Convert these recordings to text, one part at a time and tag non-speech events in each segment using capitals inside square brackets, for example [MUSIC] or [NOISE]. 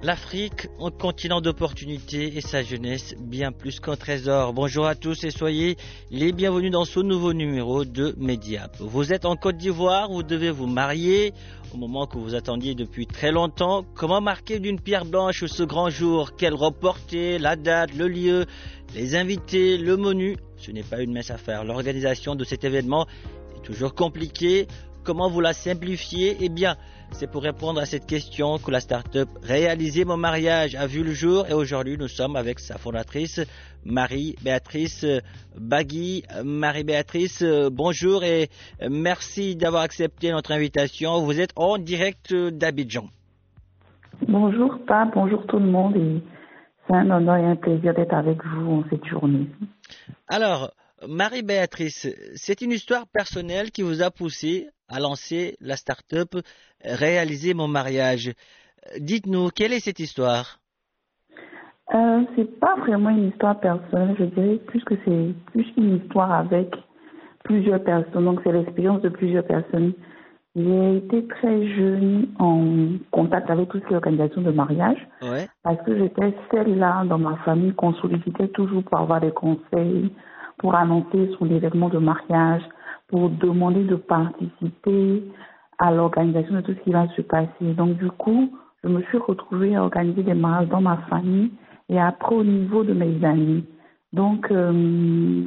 L'Afrique, un continent d'opportunités et sa jeunesse bien plus qu'un trésor. Bonjour à tous et soyez les bienvenus dans ce nouveau numéro de Mediap. Vous êtes en Côte d'Ivoire, vous devez vous marier au moment que vous attendiez depuis très longtemps. Comment marquer d'une pierre blanche ce grand jour? Quel reporter La date, le lieu, les invités, le menu? Ce n'est pas une mince affaire. L'organisation de cet événement est toujours compliquée. Comment vous la simplifiez Eh bien, c'est pour répondre à cette question que la start-up Réaliser mon mariage a vu le jour et aujourd'hui nous sommes avec sa fondatrice Marie-Béatrice Bagui. Marie-Béatrice, bonjour et merci d'avoir accepté notre invitation. Vous êtes en direct d'Abidjan. Bonjour Pape, bonjour tout le monde et c'est un honneur et un plaisir d'être avec vous en cette journée. Alors, Marie-Béatrice, c'est une histoire personnelle qui vous a poussé à lancer la start-up Réaliser mon mariage. Dites-nous, quelle est cette histoire? Euh, C'est pas vraiment une histoire personnelle, je dirais plus que c'est plus une histoire avec plusieurs personnes. Donc c'est l'expérience de plusieurs personnes. J'ai été très jeune en contact avec toutes les organisations de mariage Ouais. parce que j'étais celle là dans ma famille qu'on sollicitait toujours pour avoir des conseils, pour annoncer son événement de mariage, pour demander de participer à l'organisation de tout ce qui va se passer. Donc du coup, je me suis retrouvée à organiser des mariages dans ma famille et après au niveau de mes amis. Donc, euh,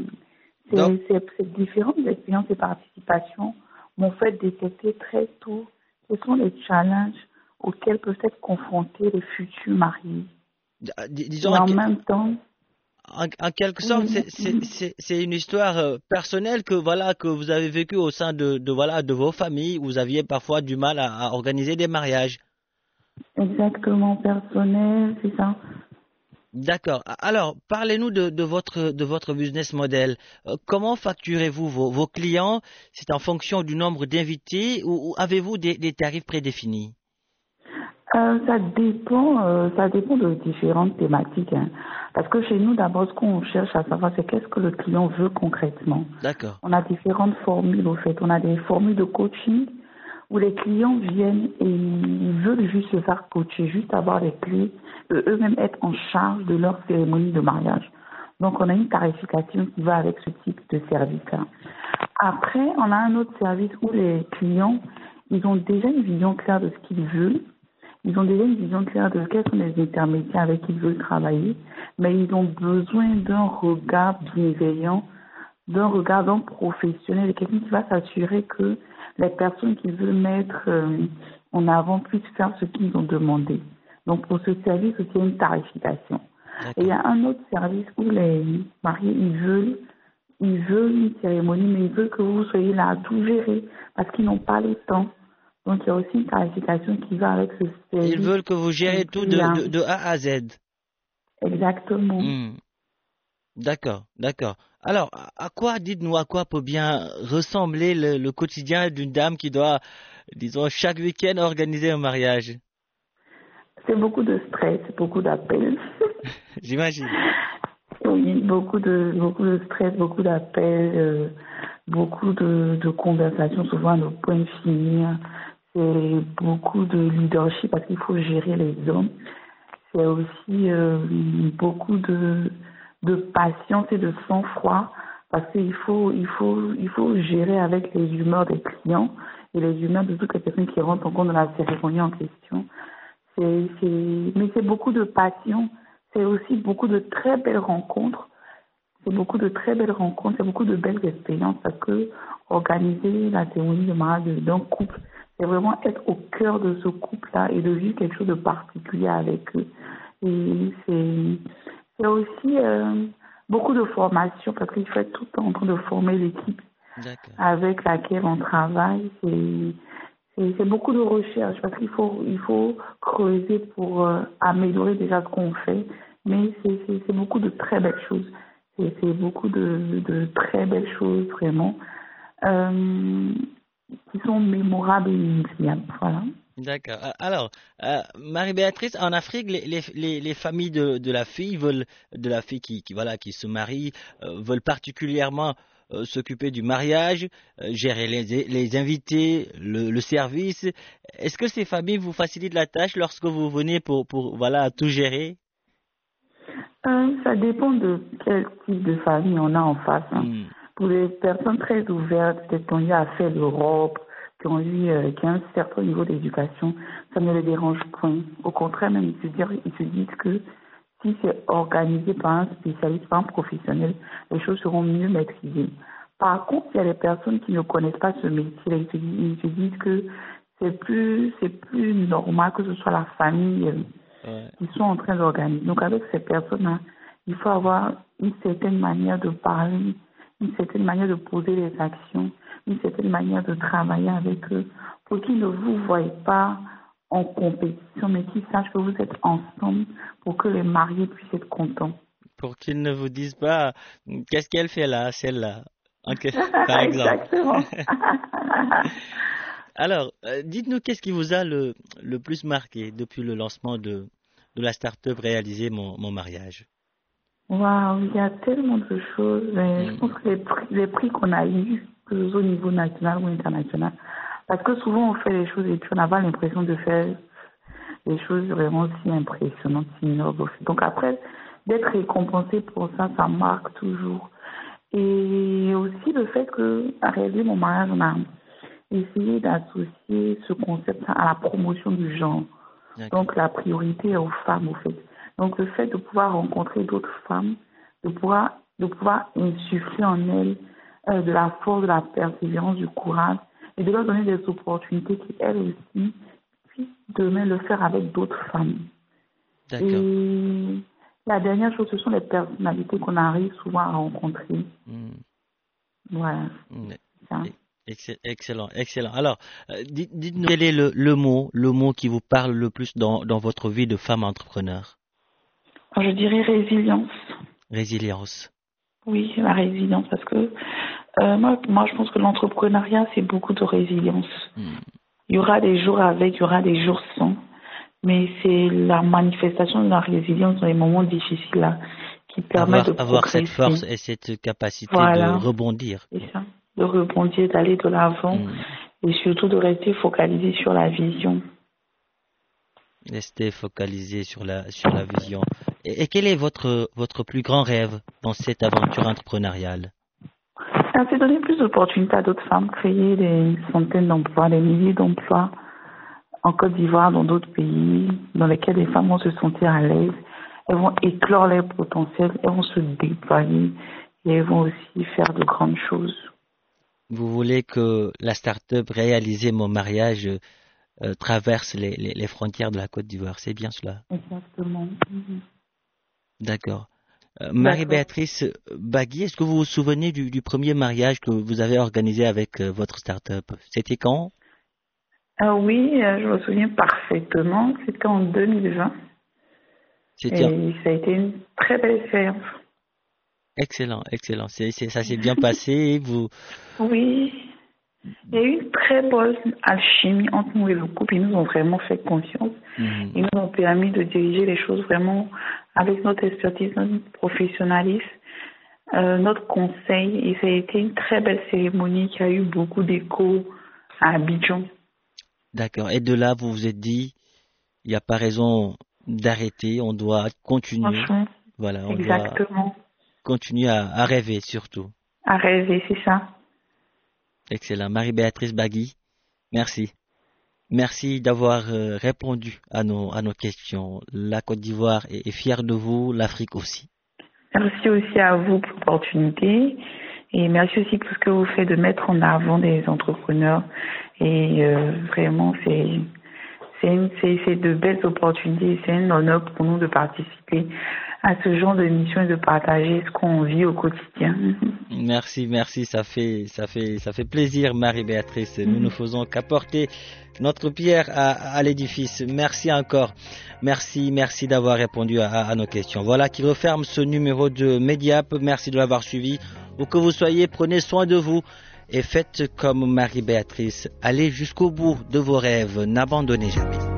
c'est différentes expériences et participations m'ont fait détecter très tôt quels sont les challenges auxquels peuvent être confrontés les futurs mariés. D- dis- Et en, même temps, en- en quelque sorte, c'est- c'est c'est une histoire euh, personnelle que voilà que vous avez vécue au sein de, de voilà de vos familles. où Vous aviez parfois du mal à, à organiser des mariages. exactement personnel, c'est ça. D'accord. Alors, parlez-nous de, de votre de votre business model. Euh, comment facturez-vous vos, vos clients? C'est en fonction du nombre d'invités ou, ou avez-vous des, des tarifs prédéfinis? Euh, ça dépend, euh, ça dépend de différentes thématiques. hein. Parce que chez nous, d'abord, ce qu'on cherche à savoir, c'est qu'est-ce que le client veut concrètement. D'accord. On a différentes formules, au fait. On a des formules de coaching où les clients viennent et ils veulent juste se faire coacher, juste avoir les clés, eux-mêmes être en charge de leur cérémonie de mariage. Donc, on a une tarification qui va avec ce type de service-là. Après, on a un autre service où les clients, ils ont déjà une vision claire de ce qu'ils veulent. Ils ont déjà une vision claire de quels sont les intermédiaires avec qui ils veulent travailler, mais ils ont besoin d'un regard bienveillant, d'un regard d'un professionnel, de quelqu'un qui va s'assurer que les personnes qu'ils veulent mettre euh, en avant puissent faire ce qu'ils ont demandé. Donc pour ce service aussi, il y a une tarification. Et il y a un autre service où les mariés, ils veulent, ils veulent une cérémonie, mais ils veulent que vous soyez là à tout gérer parce qu'ils n'ont pas le temps. Donc il y a aussi une tarification qui va avec ce service. Ils veulent que vous gérez tout de, de, de A à Z. Exactement. Hmm. D'accord, d'accord. Alors, à quoi, dites-nous, à quoi peut bien ressembler le, le quotidien d'une dame qui doit, disons, chaque week-end organiser un mariage? C'est beaucoup de stress, beaucoup d'appels. [LAUGHS] J'imagine. Oui, beaucoup de beaucoup de stress, beaucoup d'appels, euh, beaucoup de, de conversations, souvent à ne point finir. C'est beaucoup de leadership parce qu'il faut gérer les hommes. C'est aussi euh, beaucoup de de patience et de sang-froid parce qu'il faut il faut il faut gérer avec les humeurs des clients et les humeurs de toutes les personnes qui rentrent en compte dans la cérémonie en question. C'est mais c'est beaucoup de passion c'est aussi beaucoup de très belles rencontres. C'est beaucoup de très belles rencontres, c'est beaucoup de belles expériences parce que organiser la cérémonie de mariage d'un couple, c'est vraiment être au cœur de ce couple-là et de vivre quelque chose de particulier avec eux. Et c'est aussi euh, beaucoup de formation parce qu'il faut être tout le temps en train de former l'équipe avec laquelle on travaille. C'est beaucoup de recherche parce qu'il faut, il faut creuser pour euh, améliorer déjà ce qu'on fait. Mais c'est beaucoup de très belles choses. C'est beaucoup de, de, très belles choses vraiment euh, qui sont mémorables et inoubliables. Voilà. D'accord. Euh, alors, euh, Marie-Béatrice, en Afrique, les, les, les, familles de, de, la fille veulent, de la fille qui, qui voilà, qui se marie, euh, veulent particulièrement s'occuper du mariage, gérer les, les invités, le, le service. Est-ce que ces familles vous facilitent la tâche lorsque vous venez pour, pour voilà, tout gérer? Ça dépend de quel type de famille on a en face. Hein. Hmm. Pour les personnes très ouvertes, qu'on y a fait l'Europe, qui ont eu, euh, qui ont un certain niveau d'éducation, ça ne les dérange point. Au contraire, même, ils se, disent, ils se disent que si c'est organisé par un spécialiste, par un professionnel, les choses seront mieux maîtrisées. Par contre, il y a des personnes qui ne connaissent pas ce métier, ils se disent, ils se disent que c'est plus, c'est plus normal que ce soit la famille euh, qui soit en train d'organiser. Donc, avec ces personnes-là, il faut avoir une certaine manière de parler, une certaine manière de poser les actions une certaine manière de travailler avec eux pour qu'ils ne vous voient pas en compétition, mais qu'ils sachent que vous êtes ensemble pour que les mariés puissent être contents. Pour qu'ils ne vous disent pas qu'est-ce qu'elle fait là, celle-là, [LAUGHS] par exemple. Exactement. [LAUGHS] Alors, euh, dites-nous qu'est-ce qui vous a le, le plus marqué depuis le lancement de, de la start-up réaliser mon, mon mariage? Waouh, il y a tellement de choses. Je mm. pense que les prix, les prix qu'on a eus au niveau national ou international. Parce que souvent, on fait les choses et puis on n'a pas l'impression de faire des choses vraiment si impressionnantes, si nobles. Donc après, d'être récompensé pour ça, ça marque toujours. Et aussi le fait que, à réaliser mon mariage, on a essayé d'associer ce concept à la promotion du genre. Donc la priorité aux femmes, au fait. Donc le fait de pouvoir rencontrer d'autres femmes, de pouvoir, de pouvoir insuffler en elles euh, de la force, de la persévérance, du courage et de leur donner des opportunités qui, elles aussi, puissent demain le faire avec d'autres familles. Et la dernière chose, ce sont les personnalités qu'on arrive souvent à rencontrer. Hmm. Voilà. Excellent, excellent. Alors, euh, dites-nous quel est le, le, mot, le mot qui vous parle le plus dans, dans votre vie de femme entrepreneur? Je dirais résilience. Résilience. Oui, la résilience, parce que euh, moi, moi, je pense que l'entrepreneuriat, c'est beaucoup de résilience. Hmm. Il y aura des jours avec, il y aura des jours sans, mais c'est la manifestation de la résilience dans les moments difficiles là, qui permet avoir, de avoir cette force et cette capacité de rebondir. C'est ça, de rebondir, d'aller de l'avant hmm. et surtout de rester focalisé sur la vision. Rester focalisé sur la sur la vision. Et, quel est votre, votre plus grand rêve dans cette aventure entrepreneuriale? C'est donner plus d'opportunités à d'autres femmes, créer des centaines d'emplois, des milliers d'emplois en Côte d'Ivoire, dans d'autres pays, dans lesquels les femmes vont se sentir à l'aise. Elles vont éclore leur potentiel, elles vont se déployer et elles vont aussi faire de grandes choses. Vous voulez que la start-up réaliser mon mariage euh, traverse les, les, frontières de la Côte d'Ivoire, c'est bien cela? Exactement. D'accord. Euh, Marie-Béatrice Bagui, est-ce que vous vous souvenez du, premier mariage que vous avez organisé avec euh, votre start-up? C'était quand? Ah Oui, euh, je me souviens parfaitement. C'était en 2020. Et ça a été une très belle expérience. Excellent, excellent. ça s'est bien passé. Vous... [LAUGHS] Oui, il y a eu une très bonne alchimie entre nous et le couple. Ils nous ont vraiment fait confiance. Mhm. Ils nous ont permis de diriger les choses vraiment avec notre expertise, notre professionnalisme, euh, notre conseil. Et ça a été une très belle cérémonie qui a eu beaucoup d'écho à Abidjan. D'accord. Et de là, vous vous êtes dit, il n'y a pas raison d'arrêter, on doit continuer. Voilà, on Exactement. doit continuer à rêver surtout. À rêver, c'est ça. Excellent. Marie-Béatrice Bagui, merci. Merci d'avoir euh, répondu à nos, à nos questions. La Côte d'Ivoire est, fière de vous, l'Afrique aussi. Merci aussi à vous pour l'opportunité et merci aussi pour ce que vous faites de mettre en avant des entrepreneurs. Et euh, vraiment, c'est c'est de belles opportunités. C'est un honneur pour nous de participer à ce genre de mission et de partager ce qu'on vit au quotidien. Merci, merci. Ça fait, ça fait, ça fait plaisir, Marie-Béatrice. Nous ne faisons qu'apporter notre pierre à, l'édifice. Merci encore. Merci, merci d'avoir répondu à, à, nos questions. Voilà qui referme ce numéro de Mediap. Merci de l'avoir suivi. Où que vous soyez, prenez soin de vous et faites comme Marie-Béatrice. Allez jusqu'au bout de vos rêves. N'abandonnez jamais.